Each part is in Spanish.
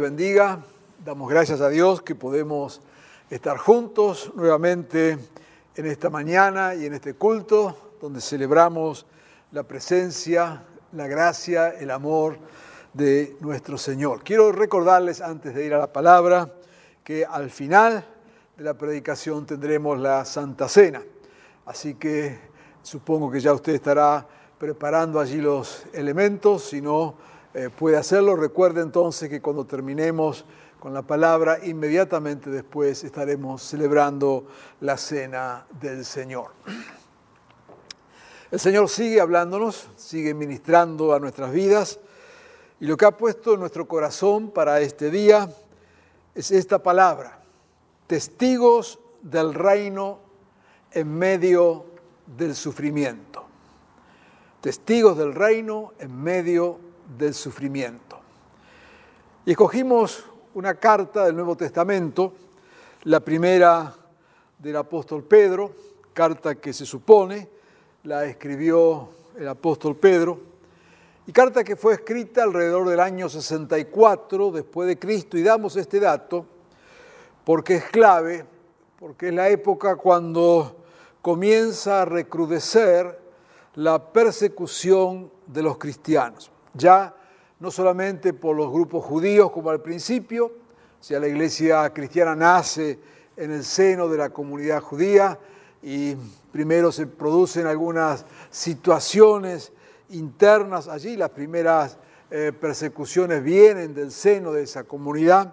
Bendiga. Damos gracias a Dios que podemos estar juntos nuevamente en esta mañana y en este culto donde celebramos la presencia, la gracia, el amor de nuestro Señor. Quiero recordarles antes de ir a la palabra que al final de la predicación tendremos la Santa Cena. Así que supongo que ya usted estará preparando allí los elementos, si no eh, puede hacerlo. Recuerde entonces que cuando terminemos con la palabra, inmediatamente después estaremos celebrando la cena del Señor. El Señor sigue hablándonos, sigue ministrando a nuestras vidas y lo que ha puesto en nuestro corazón para este día es esta palabra, testigos del reino en medio del sufrimiento. Testigos del reino en medio del sufrimiento. Y escogimos una carta del Nuevo Testamento, la primera del apóstol Pedro, carta que se supone la escribió el apóstol Pedro, y carta que fue escrita alrededor del año 64 después de Cristo, y damos este dato porque es clave, porque es la época cuando comienza a recrudecer la persecución de los cristianos. Ya no solamente por los grupos judíos como al principio, si la iglesia cristiana nace en el seno de la comunidad judía y primero se producen algunas situaciones internas allí, las primeras eh, persecuciones vienen del seno de esa comunidad,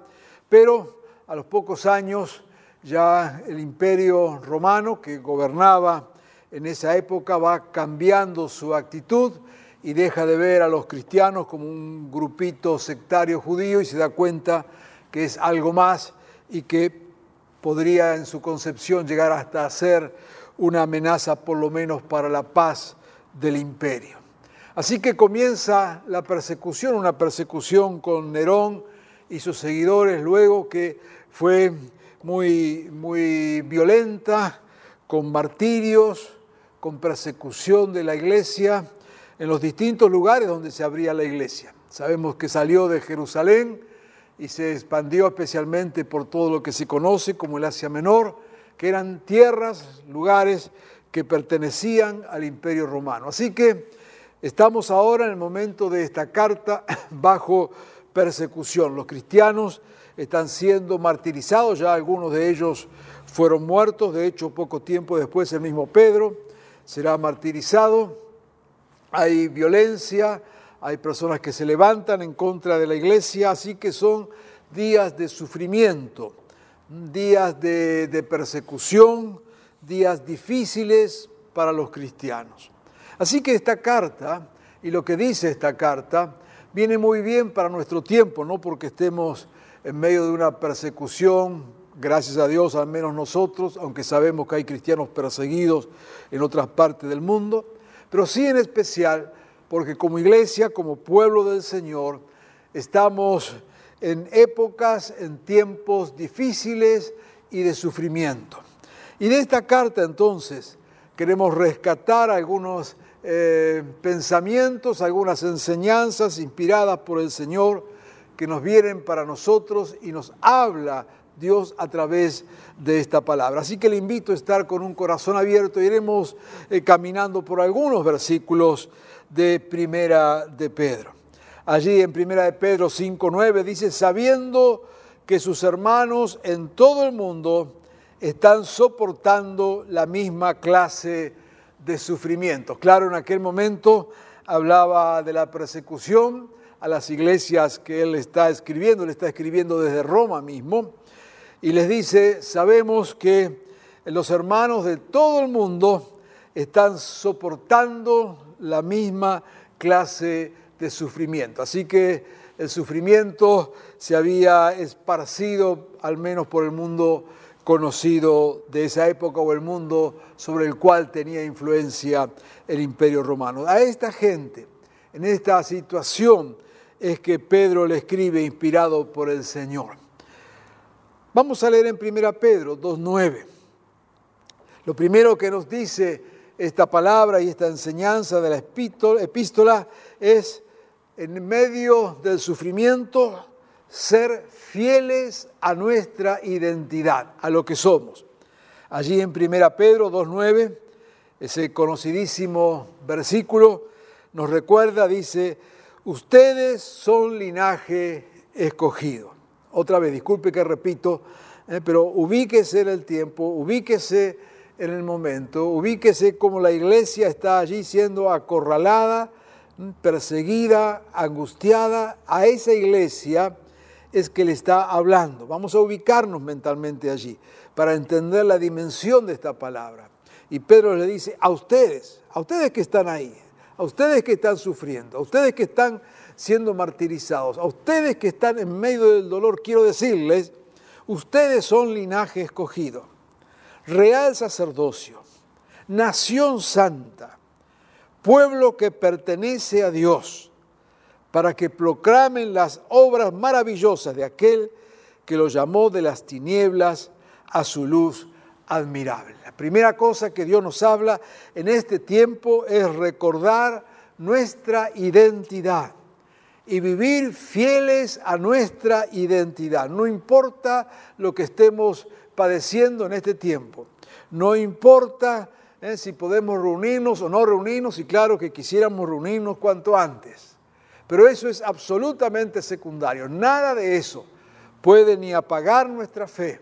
pero a los pocos años ya el imperio romano que gobernaba en esa época va cambiando su actitud y deja de ver a los cristianos como un grupito sectario judío y se da cuenta que es algo más y que podría en su concepción llegar hasta ser una amenaza por lo menos para la paz del imperio. Así que comienza la persecución, una persecución con Nerón y sus seguidores, luego que fue muy, muy violenta, con martirios, con persecución de la iglesia en los distintos lugares donde se abría la iglesia. Sabemos que salió de Jerusalén y se expandió especialmente por todo lo que se conoce como el Asia Menor, que eran tierras, lugares que pertenecían al imperio romano. Así que Estamos ahora en el momento de esta carta bajo persecución. Los cristianos están siendo martirizados, ya algunos de ellos fueron muertos, de hecho poco tiempo después el mismo Pedro será martirizado. Hay violencia, hay personas que se levantan en contra de la iglesia, así que son días de sufrimiento, días de, persecución, días difíciles para los cristianos. Así que esta carta y lo que dice esta carta viene muy bien para nuestro tiempo, no porque estemos en medio de una persecución, gracias a Dios, al menos nosotros, aunque sabemos que hay cristianos perseguidos en otras partes del mundo, pero sí en especial porque como iglesia, como pueblo del Señor, estamos en épocas, en tiempos difíciles y de sufrimiento. Y de esta carta entonces queremos rescatar algunos eh, pensamientos, algunas enseñanzas inspiradas por el Señor que nos vienen para nosotros y nos habla Dios a través de esta palabra. Así que le invito a estar con un corazón abierto. Iremos eh, caminando por algunos versículos de Primera de Pedro. Allí en Primera de Pedro 5.9 dice, sabiendo que sus hermanos en todo el mundo están soportando la misma clase de sufrimiento. Claro, en aquel momento hablaba de la persecución a las iglesias que él está escribiendo, le está escribiendo desde Roma mismo, y les dice, sabemos que los hermanos de todo el mundo están soportando la misma clase de sufrimiento. Así que el sufrimiento se había esparcido al menos por el mundo conocido de esa época o el mundo sobre el cual tenía influencia el imperio romano. A esta gente, en esta situación, es que Pedro le escribe inspirado por el Señor. Vamos a leer en 1 Pedro 2.9. Lo primero que nos dice esta palabra y esta enseñanza de la epístola es, en medio del sufrimiento, ser fieles a nuestra identidad, a lo que somos. Allí en 1 Pedro 2.9, ese conocidísimo versículo nos recuerda, dice, ustedes son linaje escogido. Otra vez, disculpe que repito, eh, pero ubíquese en el tiempo, ubíquese en el momento, ubíquese como la iglesia está allí siendo acorralada, perseguida, angustiada. A esa iglesia es que le está hablando. Vamos a ubicarnos mentalmente allí para entender la dimensión de esta palabra. Y Pedro le dice, a ustedes, a ustedes que están ahí, a ustedes que están sufriendo, a ustedes que están siendo martirizados, a ustedes que están en medio del dolor, quiero decirles, ustedes son linaje escogido, real sacerdocio, nación santa, pueblo que pertenece a Dios para que proclamen las obras maravillosas de aquel que los llamó de las tinieblas a su luz admirable. La primera cosa que Dios nos habla en este tiempo es recordar nuestra identidad y vivir fieles a nuestra identidad. No importa lo que estemos padeciendo en este tiempo, no importa eh, si podemos reunirnos o no reunirnos, y claro que quisiéramos reunirnos cuanto antes. Pero eso es absolutamente secundario. Nada de eso puede ni apagar nuestra fe,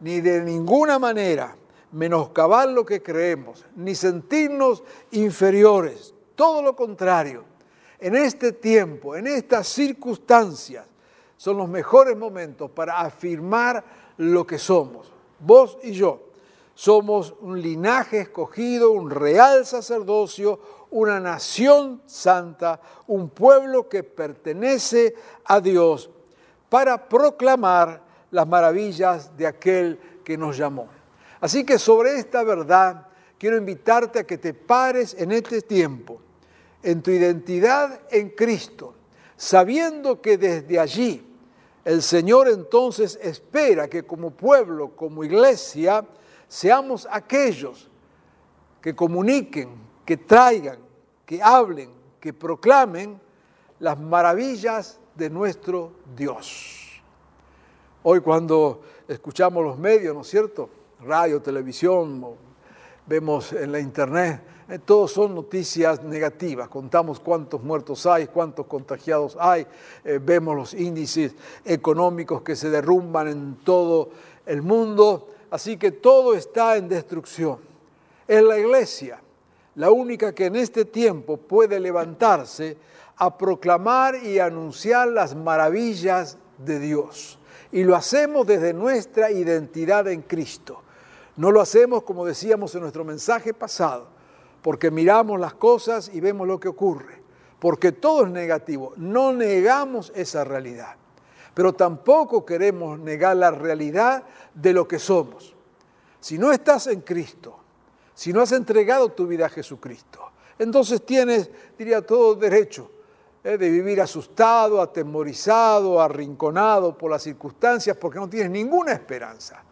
ni de ninguna manera menoscabar lo que creemos, ni sentirnos inferiores. Todo lo contrario. En este tiempo, en estas circunstancias, son los mejores momentos para afirmar lo que somos. Vos y yo somos un linaje escogido, un real sacerdocio, una nación santa, un pueblo que pertenece a Dios, para proclamar las maravillas de aquel que nos llamó. Así que sobre esta verdad quiero invitarte a que te pares en este tiempo, en tu identidad en Cristo, sabiendo que desde allí el Señor entonces espera que como pueblo, como iglesia, seamos aquellos que comuniquen, que traigan, que hablen, que proclamen las maravillas de nuestro Dios. Hoy cuando escuchamos los medios, ¿no es cierto? Radio, televisión, vemos en la internet, eh, todos son noticias negativas. Contamos cuántos muertos hay, cuántos contagiados hay, eh, vemos los índices económicos que se derrumban en todo el mundo. Así que todo está en destrucción. Es la iglesia la única que en este tiempo puede levantarse a proclamar y anunciar las maravillas de Dios. Y lo hacemos desde nuestra identidad en Cristo. No lo hacemos como decíamos en nuestro mensaje pasado, porque miramos las cosas y vemos lo que ocurre, porque todo es negativo. No negamos esa realidad, pero tampoco queremos negar la realidad de lo que somos. Si no estás en Cristo, si no has entregado tu vida a Jesucristo, entonces tienes, diría, todo derecho eh, de vivir asustado, atemorizado, arrinconado por las circunstancias, porque no tienes ninguna esperanza.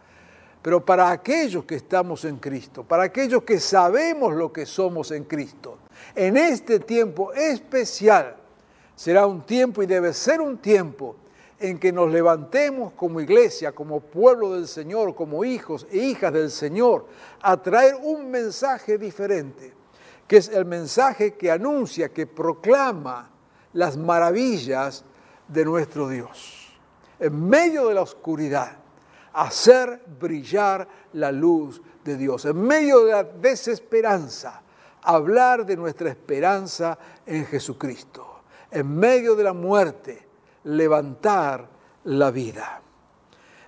Pero para aquellos que estamos en Cristo, para aquellos que sabemos lo que somos en Cristo, en este tiempo especial, será un tiempo y debe ser un tiempo en que nos levantemos como iglesia, como pueblo del Señor, como hijos e hijas del Señor, a traer un mensaje diferente, que es el mensaje que anuncia, que proclama las maravillas de nuestro Dios. En medio de la oscuridad, hacer brillar la luz de Dios. En medio de la desesperanza, hablar de nuestra esperanza en Jesucristo. En medio de la muerte, levantar la vida.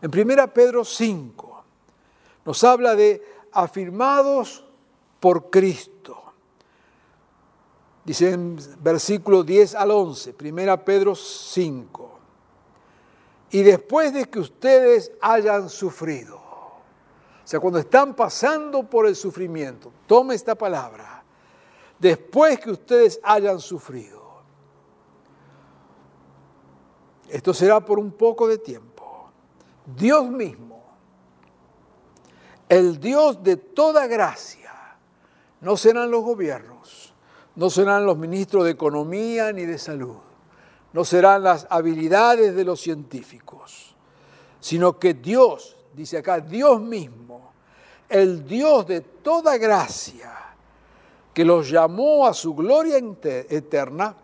En 1 Pedro 5, Nos habla de afirmados por Cristo. Dice en versículo 10 al 11, 1 Pedro 5. Y después de que ustedes hayan sufrido, o sea, cuando están pasando por el sufrimiento, tome esta palabra, después que ustedes hayan sufrido, esto será por un poco de tiempo, Dios mismo, el Dios de toda gracia, no serán los gobiernos, no serán los ministros de Economía ni de Salud, no serán las habilidades de los científicos, sino que Dios, dice acá, Dios mismo, el Dios de toda gracia, que los llamó a su gloria eterna,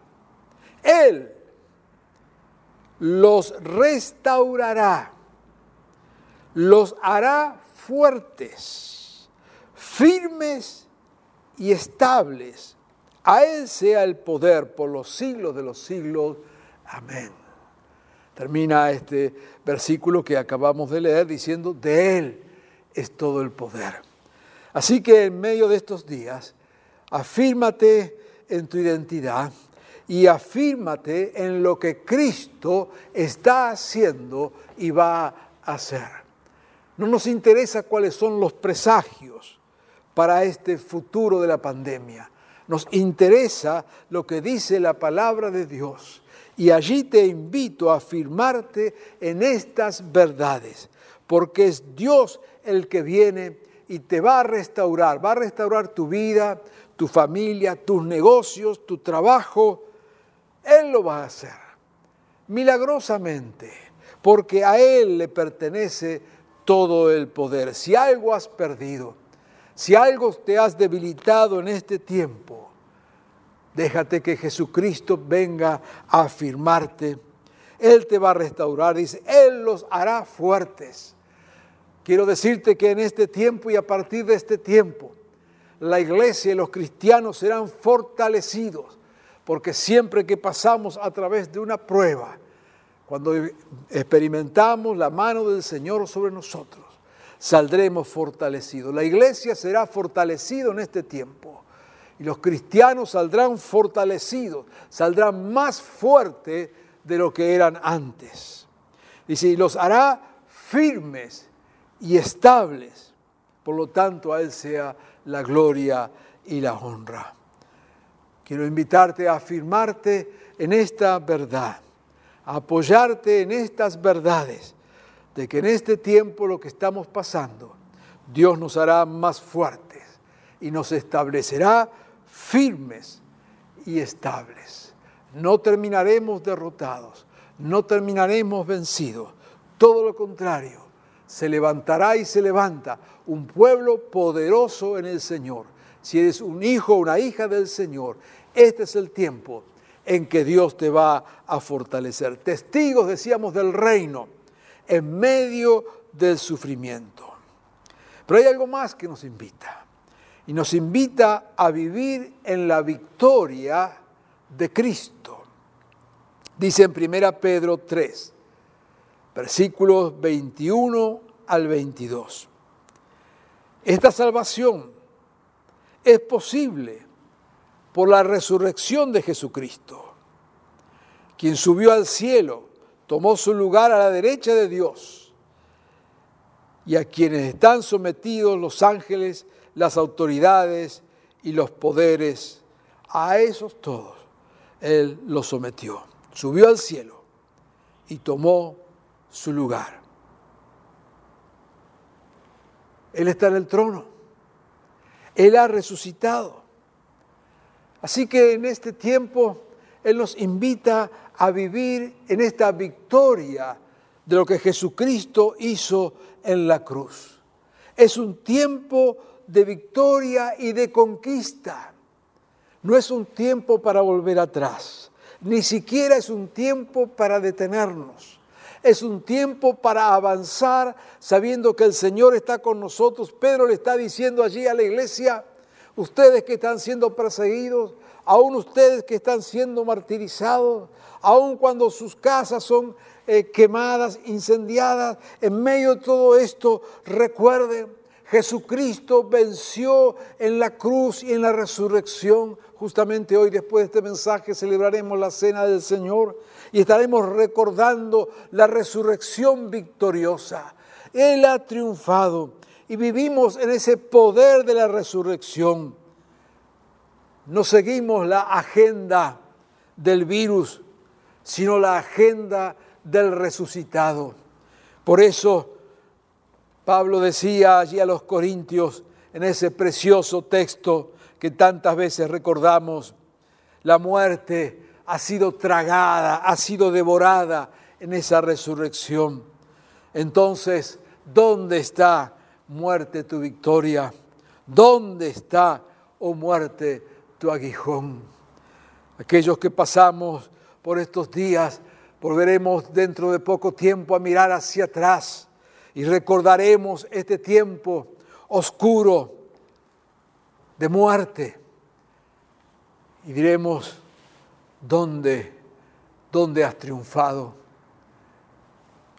Él los restaurará, los hará fuertes, firmes y estables. A Él sea el poder por los siglos de los siglos. Amén. Termina este versículo que acabamos de leer diciendo, de Él es todo el poder. Así que en medio de estos días, afírmate en tu identidad y afírmate en lo que Cristo está haciendo y va a hacer. No nos interesa cuáles son los presagios para este futuro de la pandemia. Nos interesa lo que dice la palabra de Dios. Y allí te invito a afirmarte en estas verdades, porque es Dios el que viene y te va a restaurar, va a restaurar tu vida, tu familia, tus negocios, tu trabajo. Él lo va a hacer, milagrosamente, porque a Él le pertenece todo el poder. Si algo has perdido, si algo te has debilitado en este tiempo, déjate que Jesucristo venga a afirmarte. Él te va a restaurar, dice, Él los hará fuertes. Quiero decirte que en este tiempo y a partir de este tiempo, la iglesia y los cristianos serán fortalecidos, porque siempre que pasamos a través de una prueba, cuando experimentamos la mano del Señor sobre nosotros, saldremos fortalecidos. La iglesia será fortalecida en este tiempo. Y los cristianos saldrán fortalecidos, saldrán más fuertes de lo que eran antes. Dice, y los hará firmes y estables. Por lo tanto, a Él sea la gloria y la honra. Quiero invitarte a afirmarte en esta verdad, a apoyarte en estas verdades de que en este tiempo lo que estamos pasando, Dios nos hará más fuertes y nos establecerá firmes y estables. No terminaremos derrotados, no terminaremos vencidos. Todo lo contrario, se levantará y se levanta un pueblo poderoso en el Señor. Si eres un hijo o una hija del Señor, este es el tiempo en que Dios te va a fortalecer. Testigos, decíamos, del reino en medio del sufrimiento. Pero hay algo más que nos invita. Y nos invita a vivir en la victoria de Cristo. Dice en 1 Pedro 3, versículos 21 al 22. Esta salvación es posible por la resurrección de Jesucristo, quien subió al cielo tomó su lugar a la derecha de Dios y a quienes están sometidos los ángeles, las autoridades y los poderes, a esos todos Él los sometió. Subió al cielo y tomó su lugar. Él está en el trono. Él ha resucitado. Así que en este tiempo Él nos invita a vivir en esta victoria de lo que Jesucristo hizo en la cruz. Es un tiempo de victoria y de conquista. No es un tiempo para volver atrás, ni siquiera es un tiempo para detenernos. Es un tiempo para avanzar sabiendo que el Señor está con nosotros. Pedro le está diciendo allí a la iglesia, ustedes que están siendo perseguidos, aún ustedes que están siendo martirizados, aun cuando sus casas son eh, quemadas, incendiadas, en medio de todo esto, recuerden Jesucristo venció en la cruz y en la resurrección. Justamente hoy, después de este mensaje, celebraremos la cena del Señor y estaremos recordando la resurrección victoriosa. Él ha triunfado y vivimos en ese poder de la resurrección. No seguimos la agenda del virus, sino la agenda del resucitado. Por eso Pablo decía allí a los Corintios, en ese precioso texto que tantas veces recordamos, la muerte ha sido tragada, ha sido devorada en esa resurrección. Entonces, ¿dónde está muerte tu victoria? ¿Dónde está, oh muerte, tu aguijón? Aquellos que pasamos por estos días, volveremos dentro de poco tiempo a mirar hacia atrás y recordaremos este tiempo oscuro de muerte y diremos, ¿dónde, dónde has triunfado?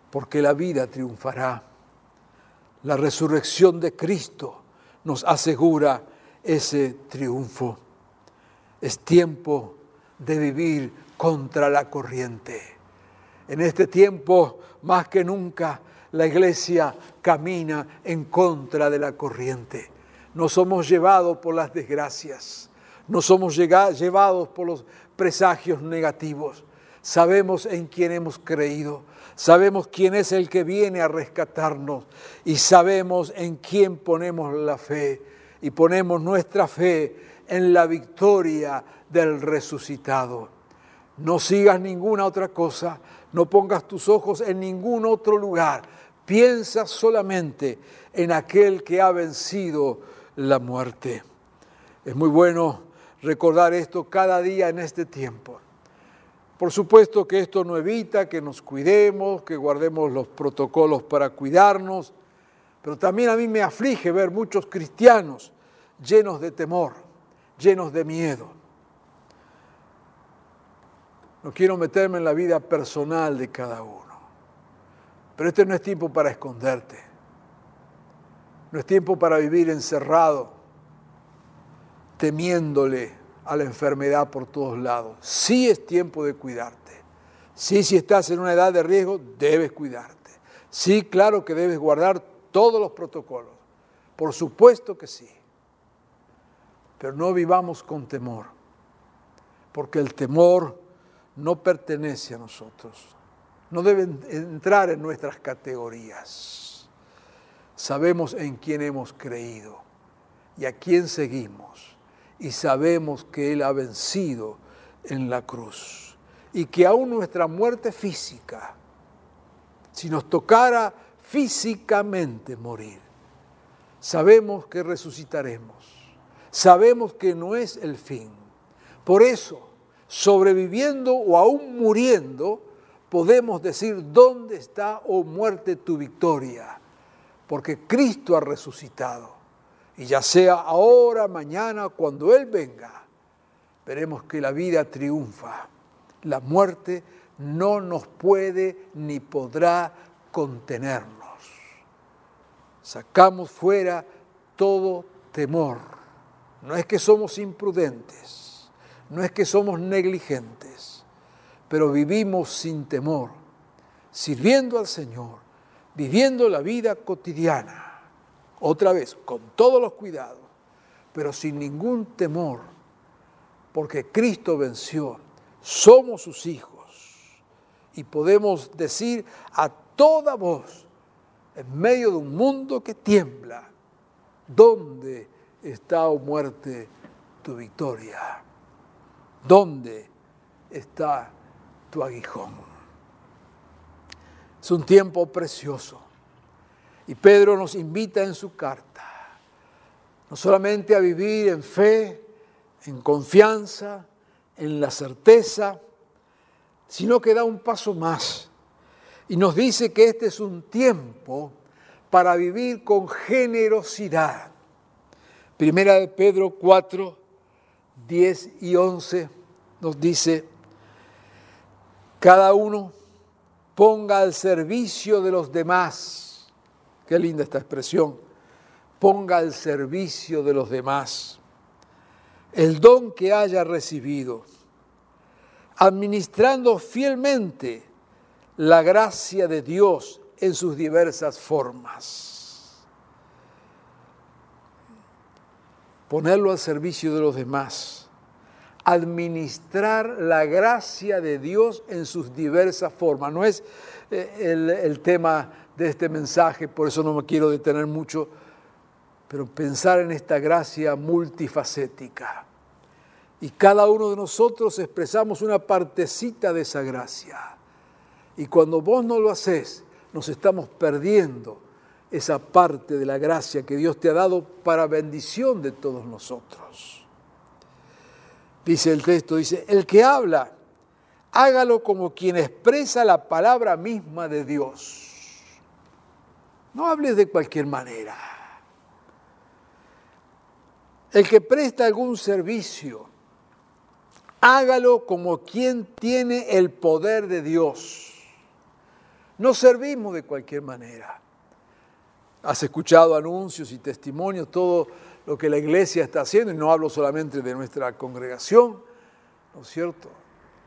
Porque la vida triunfará. La resurrección de Cristo nos asegura ese triunfo. Es tiempo de vivir contra la corriente. En este tiempo, más que nunca, la iglesia camina en contra de la corriente. No somos llevados por las desgracias, no somos llevados por los presagios negativos. Sabemos en quién hemos creído, sabemos quién es el que viene a rescatarnos y sabemos en quién ponemos la fe y ponemos nuestra fe en la victoria del resucitado. No sigas ninguna otra cosa, no pongas tus ojos en ningún otro lugar, piensa solamente en aquel que ha vencido la muerte. Es muy bueno recordar esto cada día en este tiempo. Por supuesto que esto no evita que nos cuidemos, que guardemos los protocolos para cuidarnos, pero también a mí me aflige ver muchos cristianos llenos de temor, llenos de miedo. No quiero meterme en la vida personal de cada uno, pero este no es tiempo para esconderte, no es tiempo para vivir encerrado, temiéndole a la enfermedad por todos lados. Sí es tiempo de cuidarte. Sí, si estás en una edad de riesgo, debes cuidarte. Sí, claro que debes guardar todos los protocolos. Por supuesto que sí. Pero no vivamos con temor, porque el temor no pertenece a nosotros. No debe entrar en nuestras categorías. Sabemos en quién hemos creído y a quién seguimos y sabemos que Él ha vencido en la cruz y que aún nuestra muerte física, si nos tocara físicamente morir, sabemos que resucitaremos, sabemos que no es el fin. Por eso, sobreviviendo o aún muriendo, podemos decir, ¿dónde está, oh muerte, tu victoria? Porque Cristo ha resucitado. Y ya sea ahora, mañana, cuando Él venga, veremos que la vida triunfa. La muerte no nos puede ni podrá contenernos. Sacamos fuera todo temor. No es que somos imprudentes, no es que somos negligentes, pero vivimos sin temor, sirviendo al Señor, viviendo la vida cotidiana otra vez, con todos los cuidados, pero sin ningún temor, porque Cristo venció, somos sus hijos y podemos decir a toda voz, en medio de un mundo que tiembla, ¿dónde está, oh muerte, tu victoria? ¿Dónde está tu aguijón? Es un tiempo precioso y Pedro nos invita en su carta, no solamente a vivir en fe, en confianza, en la certeza, sino que da un paso más y nos dice que este es un tiempo para vivir con generosidad. Primera de Pedro 4, 10 y 11 nos dice, cada uno ponga al servicio de los demás Qué linda esta expresión. ponga al servicio de los demás el don que haya recibido, administrando fielmente la gracia de Dios en sus diversas formas. Ponerlo al servicio de los demás administrar la gracia de Dios en sus diversas formas. No es eh, el, el, tema de este mensaje, por eso no me quiero detener mucho, pero pensar en esta gracia multifacética. Y cada uno de nosotros expresamos una partecita de esa gracia. Y cuando vos no lo haces, nos estamos perdiendo esa parte de la gracia que Dios te ha dado para bendición de todos nosotros. Dice el texto, dice, el que habla, hágalo como quien expresa la palabra misma de Dios. No hables de cualquier manera. El que presta algún servicio, hágalo como quien tiene el poder de Dios. No servimos de cualquier manera. Has escuchado anuncios y testimonios, todo lo que la iglesia está haciendo, y no hablo solamente de nuestra congregación, ¿no es cierto?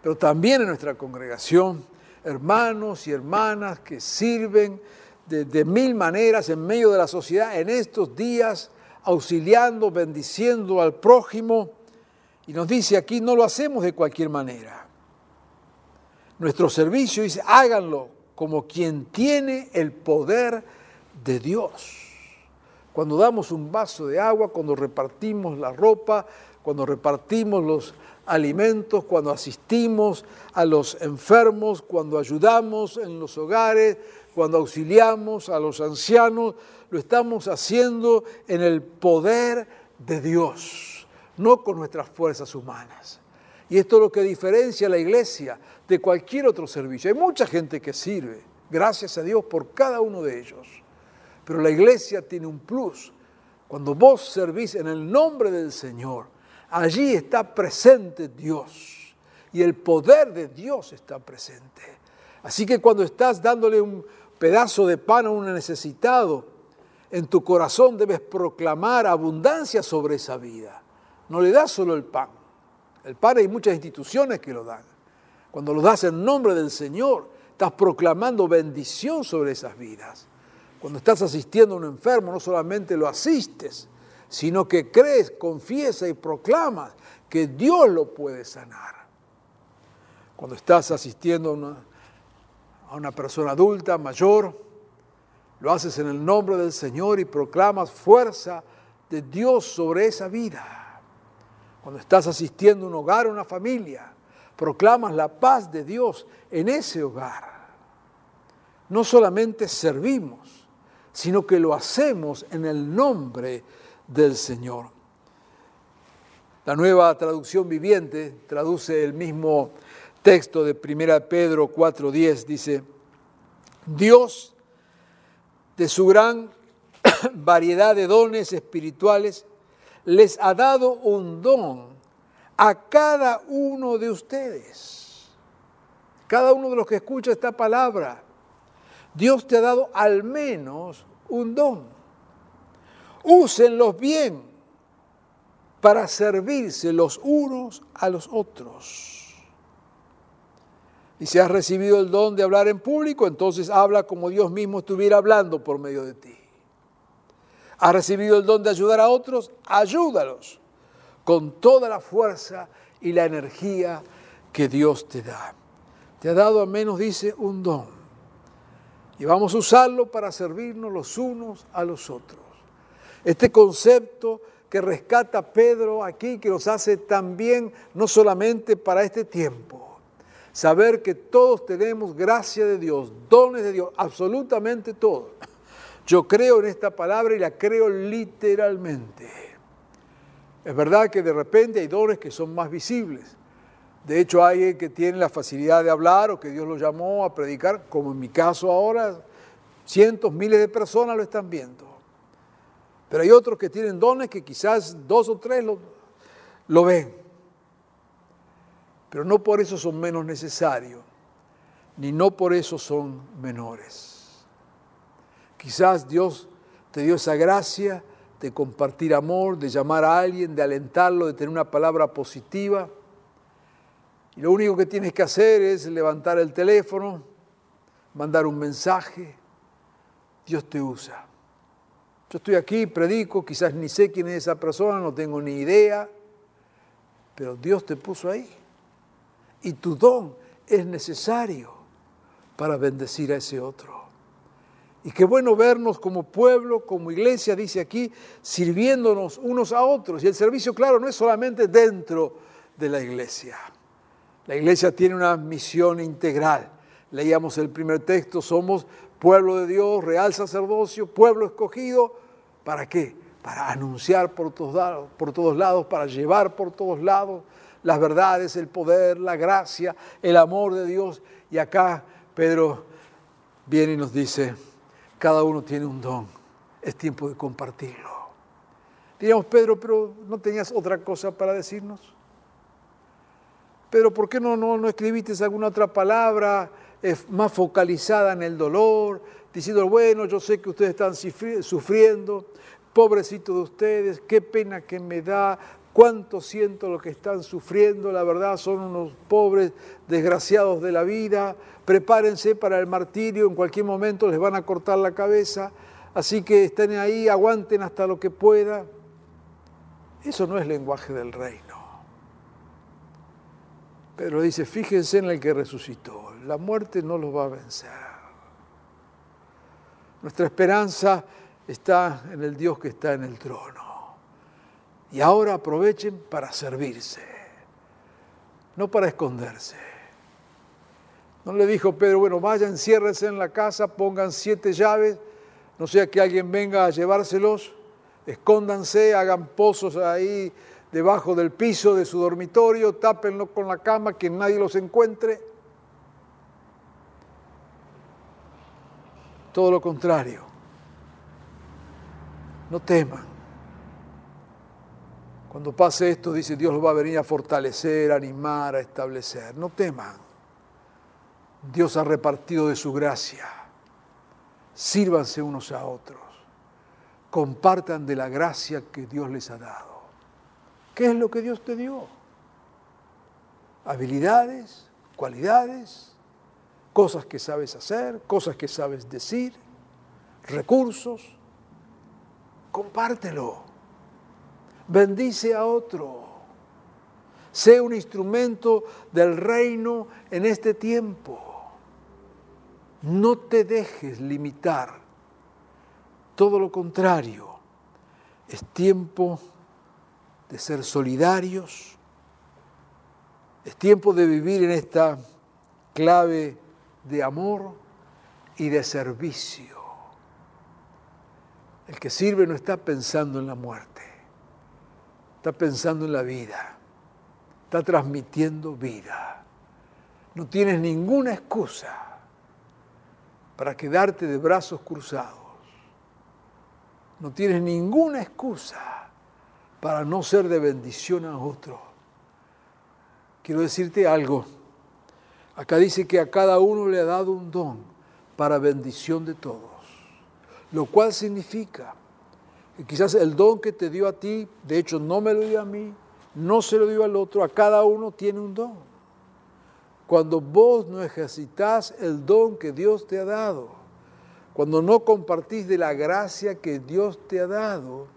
Pero también en nuestra congregación, hermanos y hermanas que sirven de, de mil maneras en medio de la sociedad en estos días, auxiliando, bendiciendo al prójimo. Y nos dice aquí, no lo hacemos de cualquier manera. Nuestro servicio dice, háganlo como quien tiene el poder de Dios. Cuando damos un vaso de agua, cuando repartimos la ropa, cuando repartimos los alimentos, cuando asistimos a los enfermos, cuando ayudamos en los hogares, cuando auxiliamos a los ancianos, lo estamos haciendo en el poder de Dios, no con nuestras fuerzas humanas. Y esto es lo que diferencia a la iglesia de cualquier otro servicio. Hay mucha gente que sirve, gracias a Dios por cada uno de ellos. Pero la iglesia tiene un plus. Cuando vos servís en el nombre del Señor, allí está presente Dios. Y el poder de Dios está presente. Así que cuando estás dándole un pedazo de pan a un necesitado, en tu corazón debes proclamar abundancia sobre esa vida. No le das solo el pan. El pan hay muchas instituciones que lo dan. Cuando lo das en nombre del Señor, estás proclamando bendición sobre esas vidas. Cuando estás asistiendo a un enfermo, no solamente lo asistes, sino que crees, confiesa y proclamas que Dios lo puede sanar. Cuando estás asistiendo a una, a una persona adulta, mayor, lo haces en el nombre del Señor y proclamas fuerza de Dios sobre esa vida. Cuando estás asistiendo a un hogar, a una familia, proclamas la paz de Dios en ese hogar. No solamente servimos, sino que lo hacemos en el nombre del Señor. La nueva traducción viviente traduce el mismo texto de 1 Pedro 4:10, dice, Dios, de su gran variedad de dones espirituales, les ha dado un don a cada uno de ustedes. Cada uno de los que escucha esta palabra Dios te ha dado al menos un don. Úsenlos bien para servirse los unos a los otros. Y si has recibido el don de hablar en público, entonces habla como Dios mismo estuviera hablando por medio de ti. Has recibido el don de ayudar a otros, ayúdalos con toda la fuerza y la energía que Dios te da. Te ha dado al menos, dice, un don y vamos a usarlo para servirnos los unos a los otros. Este concepto que rescata Pedro aquí, que nos hace también, no solamente para este tiempo, saber que todos tenemos gracia de Dios, dones de Dios, absolutamente todos. Yo creo en esta palabra y la creo literalmente. Es verdad que de repente hay dones que son más visibles, de hecho, hay alguien que tiene la facilidad de hablar o que Dios lo llamó a predicar, como en mi caso ahora, cientos, miles de personas lo están viendo. Pero hay otros que tienen dones que quizás dos o tres lo, lo ven. Pero no por eso son menos necesarios, ni no por eso son menores. Quizás Dios te dio esa gracia de compartir amor, de llamar a alguien, de alentarlo, de tener una palabra positiva. Y lo único que tienes que hacer es levantar el teléfono, mandar un mensaje. Dios te usa. Yo estoy aquí, predico, quizás ni sé quién es esa persona, no tengo ni idea, pero Dios te puso ahí. Y tu don es necesario para bendecir a ese otro. Y qué bueno vernos como pueblo, como iglesia, dice aquí, sirviéndonos unos a otros. Y el servicio, claro, no es solamente dentro de la iglesia. La iglesia tiene una misión integral. Leíamos el primer texto, somos pueblo de Dios, real sacerdocio, pueblo escogido. ¿Para qué? Para anunciar por todos lados, por todos lados para llevar por todos lados las verdades, el poder, la gracia, el amor de Dios. Y acá Pedro viene y nos dice, cada uno tiene un don, es tiempo de compartirlo. Diríamos, Pedro, pero ¿no tenías otra cosa para decirnos? Pedro, ¿por qué no, no, no escribiste alguna otra palabra eh, más focalizada en el dolor? Diciendo, bueno, yo sé que ustedes están sufriendo, pobrecito de ustedes, qué pena que me da, cuánto siento lo que están sufriendo, la verdad son unos pobres desgraciados de la vida, prepárense para el martirio, en cualquier momento les van a cortar la cabeza, así que estén ahí, aguanten hasta lo que pueda. Eso no es lenguaje del reino. Pero dice, fíjense en el que resucitó, la muerte no los va a vencer. Nuestra esperanza está en el Dios que está en el trono. Y ahora aprovechen para servirse, no para esconderse. No le dijo Pedro, bueno, vayan, ciérrense en la casa, pongan siete llaves, no sea que alguien venga a llevárselos, escóndanse, hagan pozos ahí debajo del piso de su dormitorio, tápenlo con la cama, que nadie los encuentre. Todo lo contrario. No teman. Cuando pase esto, dice Dios lo va a venir a fortalecer, a animar, a establecer. No teman. Dios ha repartido de su gracia. Sírvanse unos a otros. Compartan de la gracia que Dios les ha dado. ¿Qué es lo que Dios te dio? Habilidades, cualidades, cosas que sabes hacer, cosas que sabes decir, recursos. Compártelo. Bendice a otro. Sé un instrumento del reino en este tiempo. No te dejes limitar. Todo lo contrario, es tiempo de ser solidarios, es tiempo de vivir en esta clave de amor y de servicio. El que sirve no está pensando en la muerte, está pensando en la vida, está transmitiendo vida. No tienes ninguna excusa para quedarte de brazos cruzados. No tienes ninguna excusa para no ser de bendición a otro. Quiero decirte algo. Acá dice que a cada uno le ha dado un don para bendición de todos. Lo cual significa que quizás el don que te dio a ti, de hecho no me lo dio a mí, no se lo dio al otro, a cada uno tiene un don cuando vos no ejercitas el don que Dios te ha dado, cuando no compartís de la gracia que Dios te ha dado,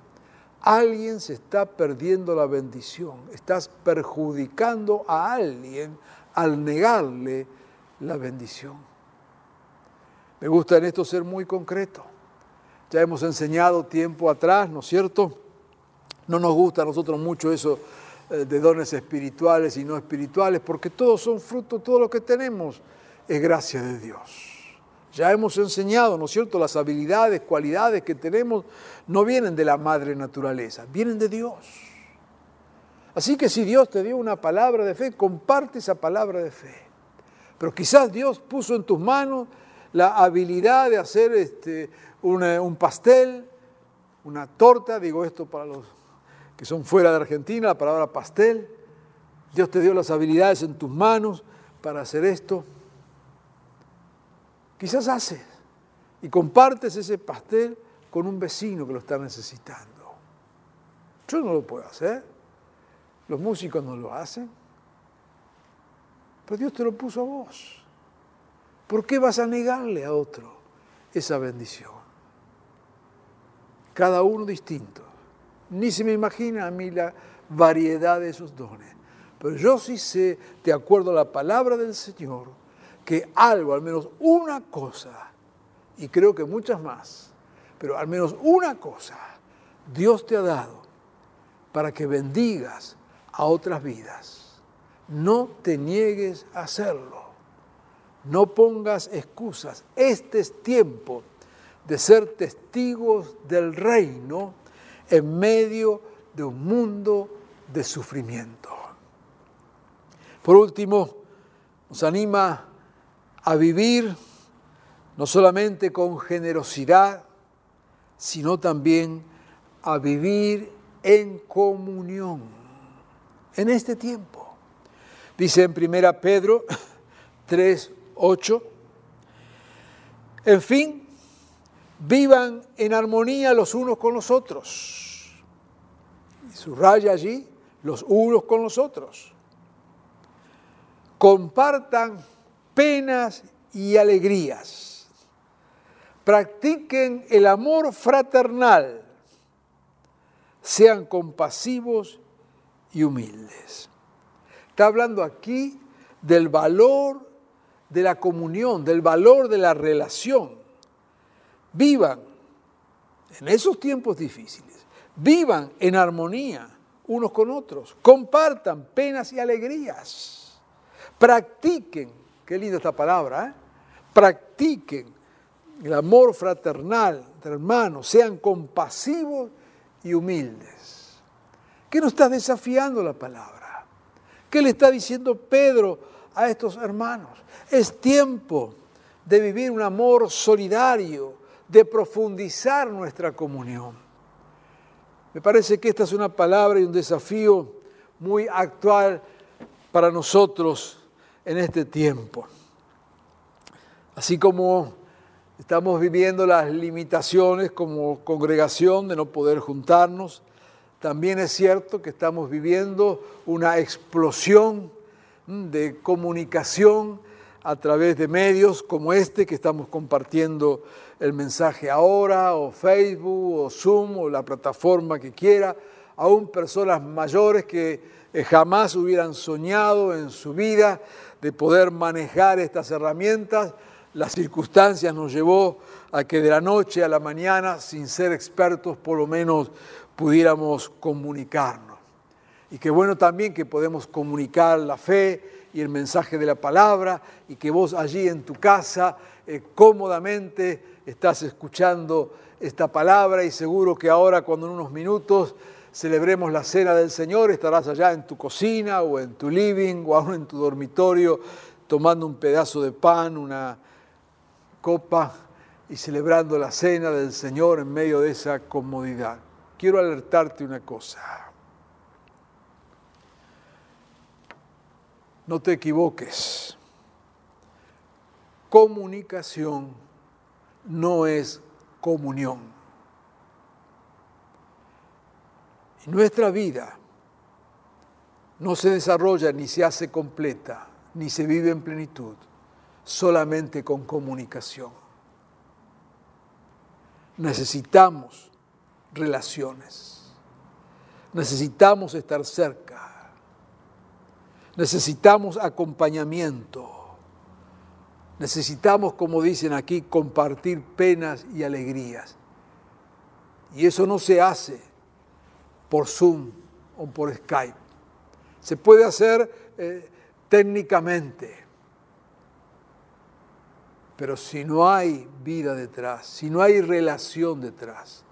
alguien se está perdiendo la bendición, estás perjudicando a alguien al negarle la bendición. Me gusta en esto ser muy concreto. Ya hemos enseñado tiempo atrás, ¿no es cierto? No nos gusta a nosotros mucho eso eh, de dones espirituales y no espirituales, porque todos son fruto, todo lo que tenemos es gracia de Dios. Ya hemos enseñado, ¿no es cierto? Las habilidades, cualidades que tenemos no vienen de la madre naturaleza, vienen de Dios. Así que si Dios te dio una palabra de fe, comparte esa palabra de fe. Pero quizás Dios puso en tus manos la habilidad de hacer este, un pastel, una torta, digo esto para los que son fuera de Argentina, la palabra pastel. Dios te dio las habilidades en tus manos para hacer esto. Quizás haces y compartes ese pastel con un vecino que lo está necesitando. Yo no lo puedo hacer. Los músicos no lo hacen. Pero Dios te lo puso a vos. ¿Por qué vas a negarle a otro esa bendición? Cada uno distinto. Ni se me imagina a mí la variedad de esos dones. Pero yo sí sé, de acuerdo a la palabra del Señor, que algo, al menos una cosa, y creo que muchas más, pero al menos una cosa, Dios te ha dado para que bendigas a otras vidas. No te niegues a hacerlo. No pongas excusas. Este es tiempo de ser testigos del reino en medio de un mundo de sufrimiento. Por último, nos anima a vivir no solamente con generosidad, sino también a vivir en comunión en este tiempo. Dice en primera Pedro 3, 8, en fin, vivan en armonía los unos con los otros. Y subraya allí, los unos con los otros. Compartan penas y alegrías. Practiquen el amor fraternal. Sean compasivos y humildes. Está hablando aquí del valor de la comunión, del valor de la relación. Vivan en esos tiempos difíciles, vivan en armonía unos con otros, compartan penas y alegrías, practiquen, qué linda esta palabra, ¿eh? practiquen el amor fraternal entre hermanos, sean compasivos y humildes. ¿Qué nos está desafiando la palabra? ¿Qué le está diciendo Pedro a estos hermanos? Es tiempo de vivir un amor solidario, de profundizar nuestra comunión. Me parece que esta es una palabra y un desafío muy actual para nosotros en este tiempo. Así como estamos viviendo las limitaciones como congregación de no poder juntarnos, también es cierto que estamos viviendo una explosión de comunicación a través de medios como este que estamos compartiendo el mensaje ahora, o Facebook, o Zoom, o la plataforma que quiera, aún personas mayores que jamás hubieran soñado en su vida de poder manejar estas herramientas. Las circunstancias nos llevó a que de la noche a la mañana, sin ser expertos, por lo menos pudiéramos comunicarnos. Y qué bueno también que podemos comunicar la fe y el mensaje de la palabra y que vos allí en tu casa eh, cómodamente estás escuchando esta palabra y seguro que ahora cuando en unos minutos celebremos la cena del Señor estarás allá en tu cocina o en tu living o aún en tu dormitorio tomando un pedazo de pan, una copa y celebrando la cena del Señor en medio de esa comodidad. Quiero alertarte una cosa. No te equivoques. Comunicación no es comunión. Nuestra vida no se desarrolla ni se hace completa, ni se vive en plenitud, solamente con comunicación. Necesitamos relaciones. Necesitamos estar cerca. Necesitamos acompañamiento. Necesitamos, como dicen aquí, compartir penas y alegrías. Y eso no se hace por Zoom o por Skype. Se puede hacer eh, técnicamente. Pero si no hay vida detrás, si no hay relación detrás,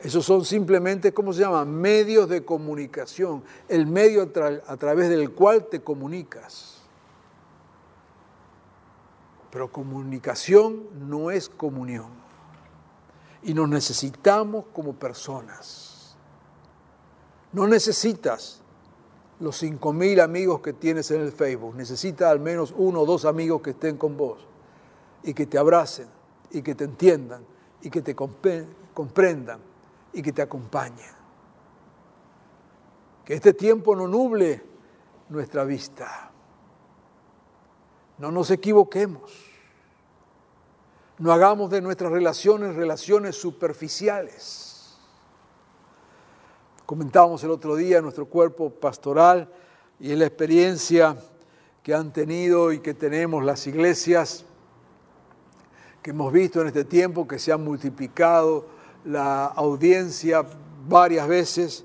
esos son simplemente, ¿cómo se llama? Medios de comunicación, el medio a, tra a través del cual te comunicas. Pero comunicación no es comunión. Y nos necesitamos como personas. No necesitas los 5.000 amigos que tienes en el Facebook. Necesitas al menos uno o dos amigos que estén con vos y que te abracen y que te entiendan y que te comprendan y que te acompañen. Que este tiempo no nuble nuestra vista. No nos equivoquemos. No hagamos de nuestras relaciones relaciones superficiales. Comentábamos el otro día nuestro cuerpo pastoral y la experiencia que han tenido y que tenemos las iglesias que hemos visto en este tiempo, que se ha multiplicado la audiencia varias veces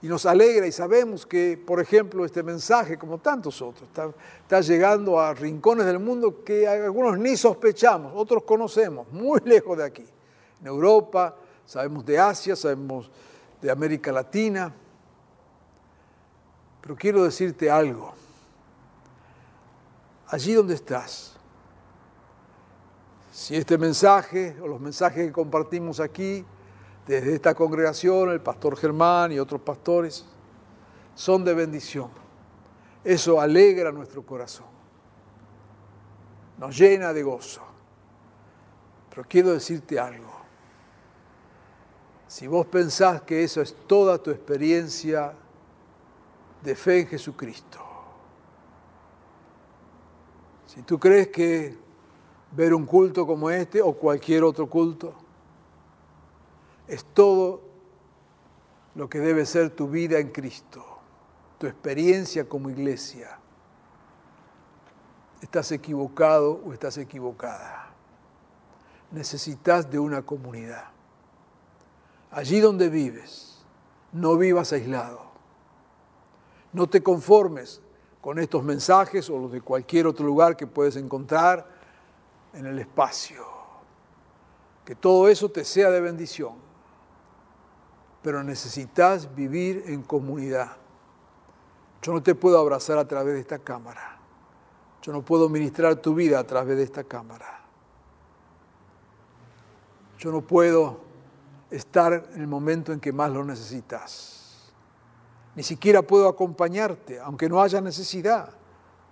y nos alegra y sabemos que, por ejemplo, este mensaje, como tantos otros, está, está, llegando a rincones del mundo que algunos ni sospechamos, otros conocemos, muy lejos de aquí. En Europa, sabemos de Asia, sabemos de América Latina. Pero quiero decirte algo. Allí donde estás, si este mensaje o los mensajes que compartimos aquí, desde esta congregación, el pastor Germán y otros pastores, son de bendición. Eso alegra nuestro corazón, nos llena de gozo. Pero quiero decirte algo. Si vos pensás que eso es toda tu experiencia de fe en Jesucristo, si tú crees que ver un culto como este o cualquier otro culto es todo lo que debe ser tu vida en Cristo, tu experiencia como iglesia. Estás equivocado o estás equivocada. Necesitas de una comunidad. Allí donde vives, no vivas aislado. No te conformes con estos mensajes o los de cualquier otro lugar que puedes encontrar en el espacio. Que todo eso te sea de bendición pero necesitas vivir en comunidad. Yo no te puedo abrazar a través de esta cámara. Yo no puedo ministrar tu vida a través de esta cámara. Yo no puedo estar en el momento en que más lo necesitas. Ni siquiera puedo acompañarte, aunque no haya necesidad,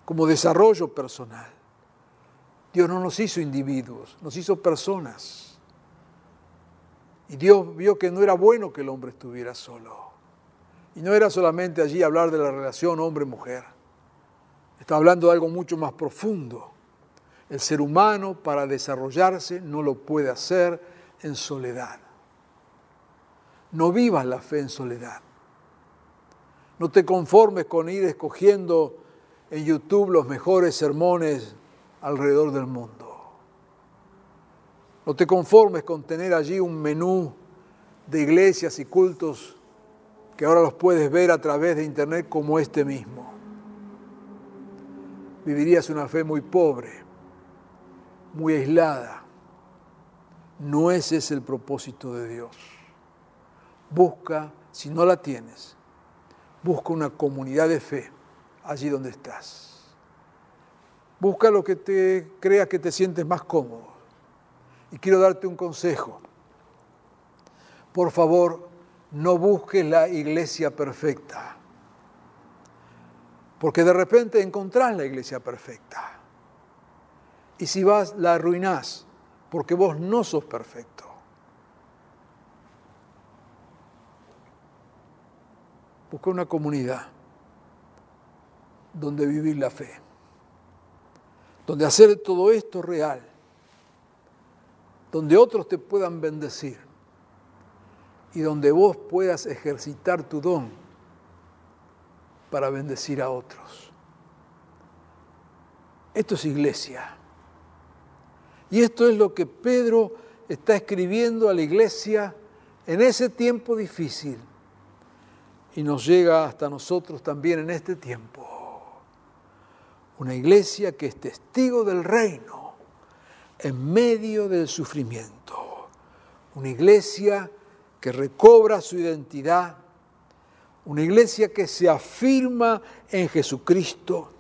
como desarrollo personal. Dios no nos hizo individuos, nos hizo personas. Y Dios vio que no era bueno que el hombre estuviera solo. Y no era solamente allí hablar de la relación hombre-mujer. Está hablando de algo mucho más profundo. El ser humano para desarrollarse no lo puede hacer en soledad. No vivas la fe en soledad. No te conformes con ir escogiendo en YouTube los mejores sermones alrededor del mundo. No te conformes con tener allí un menú de iglesias y cultos que ahora los puedes ver a través de internet como este mismo. Vivirías una fe muy pobre, muy aislada. No ese es el propósito de Dios. Busca, si no la tienes, busca una comunidad de fe allí donde estás. Busca lo que te crea que te sientes más cómodo. Y quiero darte un consejo. Por favor, no busques la iglesia perfecta. Porque de repente encontrás la iglesia perfecta. Y si vas, la arruinás, porque vos no sos perfecto. Busca una comunidad donde vivir la fe, donde hacer todo esto real donde otros te puedan bendecir y donde vos puedas ejercitar tu don para bendecir a otros. Esto es iglesia. Y esto es lo que Pedro está escribiendo a la iglesia en ese tiempo difícil y nos llega hasta nosotros también en este tiempo. Una iglesia que es testigo del reino en medio del sufrimiento. Una iglesia que recobra su identidad, una iglesia que se afirma en Jesucristo,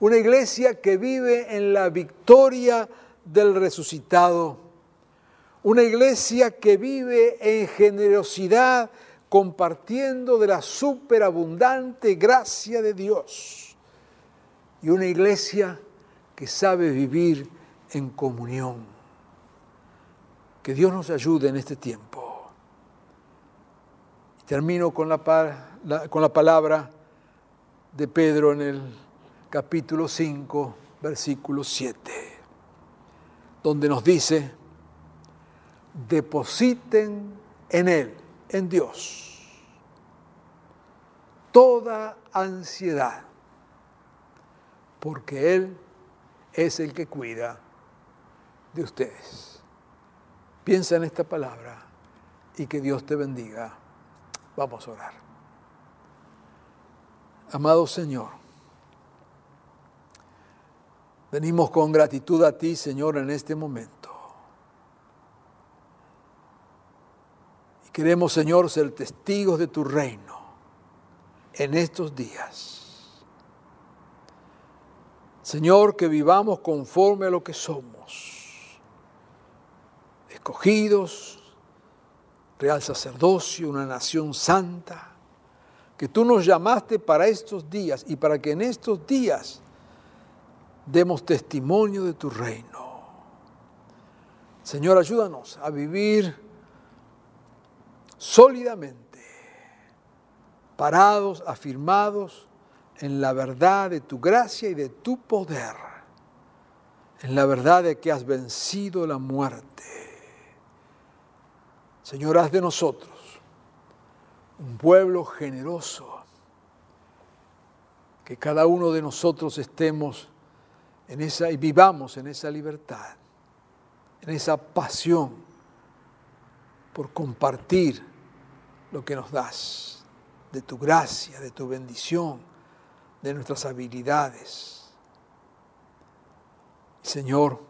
una iglesia que vive en la victoria del resucitado, una iglesia que vive en generosidad compartiendo de la superabundante gracia de Dios y una iglesia que sabe vivir en comunión. Que Dios nos ayude en este tiempo. Termino con la, con la palabra de Pedro en el capítulo 5, versículo 7, donde nos dice, depositen en Él, en Dios, toda ansiedad, porque Él es el que cuida de ustedes. Piensa en esta palabra y que Dios te bendiga. Vamos a orar. Amado Señor, venimos con gratitud a ti, Señor, en este momento. Y queremos, Señor, ser testigos de tu reino en estos días. Señor, que vivamos conforme a lo que somos, escogidos, real sacerdocio, una nación santa, que tú nos llamaste para estos días y para que en estos días demos testimonio de tu reino. Señor, ayúdanos a vivir sólidamente, parados, afirmados en la verdad de tu gracia y de tu poder, en la verdad de que has vencido la muerte. Señor, haz de nosotros un pueblo generoso, que cada uno de nosotros estemos en esa y vivamos en esa libertad, en esa pasión por compartir lo que nos das, de tu gracia, de tu bendición, de nuestras habilidades. Señor,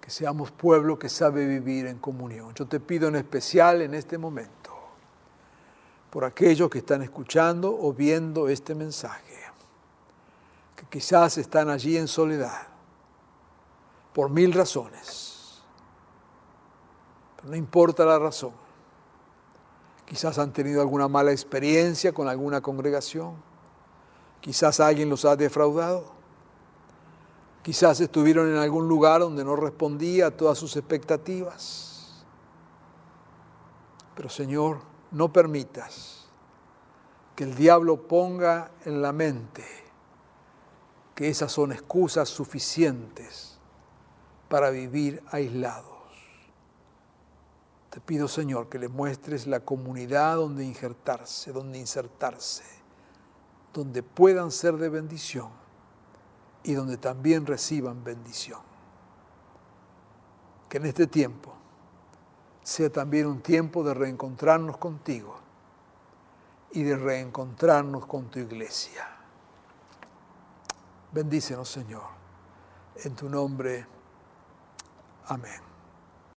que seamos pueblo que sabe vivir en comunión. Yo te pido en especial en este momento por aquellos que están escuchando o viendo este mensaje, que quizás están allí en soledad por mil razones, pero no importa la razón. Quizás han tenido alguna mala experiencia con alguna congregación, quizás alguien los ha defraudado. Quizás estuvieron en algún lugar donde no respondía a todas sus expectativas. Pero Señor, no permitas que el diablo ponga en la mente que esas son excusas suficientes para vivir aislados. Te pido, Señor, que le muestres la comunidad donde injertarse, donde insertarse, donde puedan ser de bendición y donde también reciban bendición. Que en este tiempo sea también un tiempo de reencontrarnos contigo y de reencontrarnos con tu iglesia. Bendícenos, Señor, en tu nombre. Amén.